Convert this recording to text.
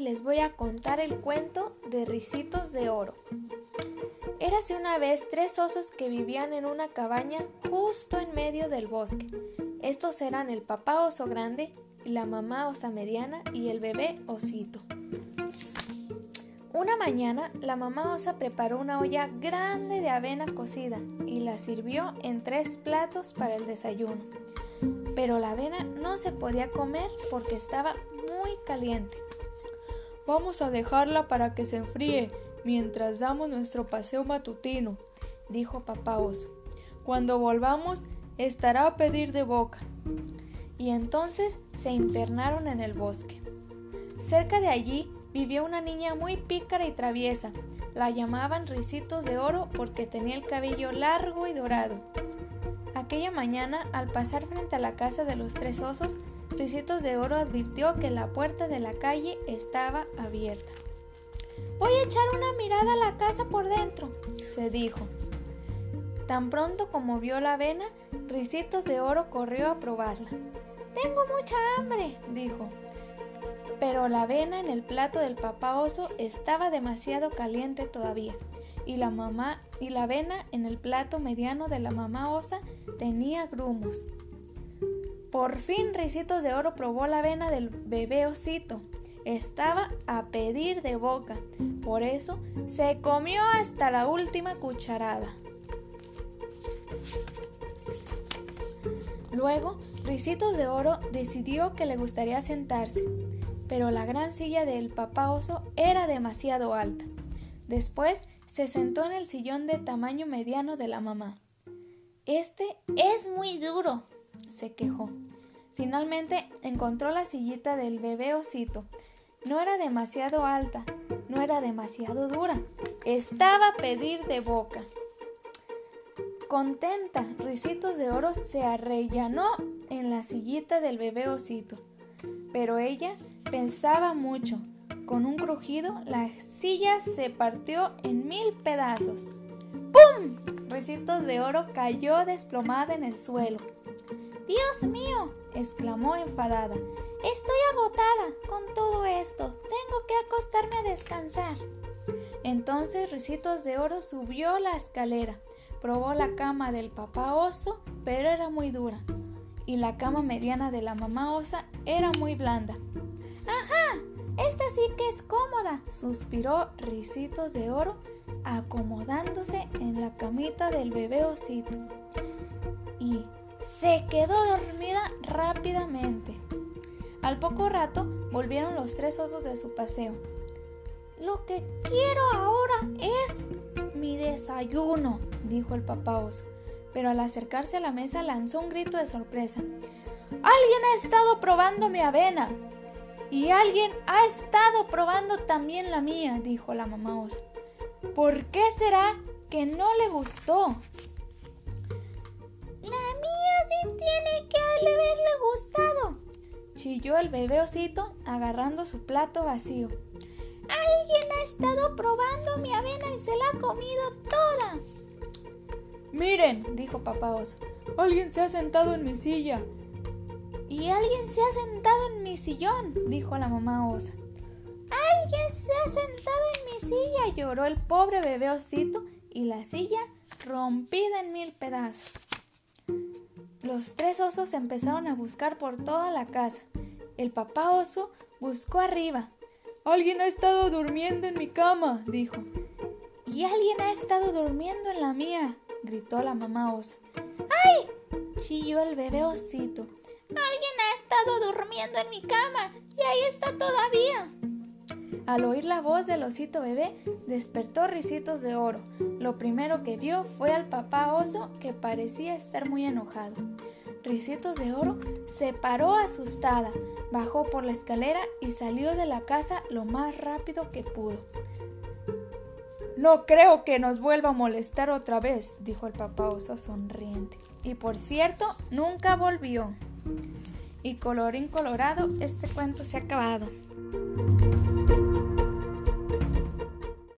Les voy a contar el cuento de Ricitos de Oro. Érase una vez tres osos que vivían en una cabaña justo en medio del bosque. Estos eran el papá oso grande, la mamá osa mediana y el bebé osito. Una mañana la mamá osa preparó una olla grande de avena cocida y la sirvió en tres platos para el desayuno. Pero la avena no se podía comer porque estaba muy caliente. Vamos a dejarla para que se enfríe mientras damos nuestro paseo matutino, dijo papá oso. Cuando volvamos estará a pedir de boca. Y entonces se internaron en el bosque. Cerca de allí vivió una niña muy pícara y traviesa. La llamaban Ricitos de Oro porque tenía el cabello largo y dorado. Aquella mañana, al pasar frente a la casa de los tres osos, Ricitos de Oro advirtió que la puerta de la calle estaba abierta. Voy a echar una mirada a la casa por dentro, se dijo. Tan pronto como vio la avena, Ricitos de Oro corrió a probarla. Tengo mucha hambre, dijo. Pero la avena en el plato del papá oso estaba demasiado caliente todavía, y la mamá y la avena en el plato mediano de la mamá osa tenía grumos. Por fin Ricitos de Oro probó la avena del bebé osito. Estaba a pedir de boca, por eso se comió hasta la última cucharada. Luego, Ricitos de Oro decidió que le gustaría sentarse, pero la gran silla del papá oso era demasiado alta. Después se sentó en el sillón de tamaño mediano de la mamá. Este es muy duro, se quejó. Finalmente encontró la sillita del bebé osito. No era demasiado alta, no era demasiado dura. Estaba a pedir de boca. Contenta, Ricitos de Oro se arrellanó en la sillita del bebé osito. Pero ella pensaba mucho. Con un crujido, la silla se partió en mil pedazos. ¡Pum! Ricitos de Oro cayó desplomada en el suelo. Dios mío, exclamó enfadada. Estoy agotada con todo esto. Tengo que acostarme a descansar. Entonces Ricitos de Oro subió la escalera. Probó la cama del papá oso, pero era muy dura. Y la cama mediana de la mamá osa era muy blanda. ¡Ajá! Esta sí que es cómoda, suspiró Ricitos de Oro, acomodándose en la camita del bebé osito. Y se quedó dormida rápidamente. Al poco rato volvieron los tres osos de su paseo. Lo que quiero ahora es mi desayuno, dijo el papá oso, pero al acercarse a la mesa lanzó un grito de sorpresa. Alguien ha estado probando mi avena. Y alguien ha estado probando también la mía, dijo la mamá oso. ¿Por qué será que no le gustó? Tiene que haberle gustado, chilló el bebé osito agarrando su plato vacío. Alguien ha estado probando mi avena y se la ha comido toda. Miren, dijo papá oso, alguien se ha sentado en mi silla. Y alguien se ha sentado en mi sillón, dijo la mamá osa. Alguien se ha sentado en mi silla, lloró el pobre bebé osito y la silla rompida en mil pedazos. Los tres osos empezaron a buscar por toda la casa. El papá oso buscó arriba. Alguien ha estado durmiendo en mi cama, dijo. Y alguien ha estado durmiendo en la mía, gritó la mamá osa. ¡Ay! chilló el bebé osito. Alguien ha estado durmiendo en mi cama y ahí está todavía. Al oír la voz del osito bebé, despertó risitos de oro. Lo primero que vio fue al papá oso que parecía estar muy enojado. Ricitos de Oro se paró asustada, bajó por la escalera y salió de la casa lo más rápido que pudo. No creo que nos vuelva a molestar otra vez, dijo el papá oso sonriente. Y por cierto, nunca volvió. Y colorín colorado, este cuento se ha acabado.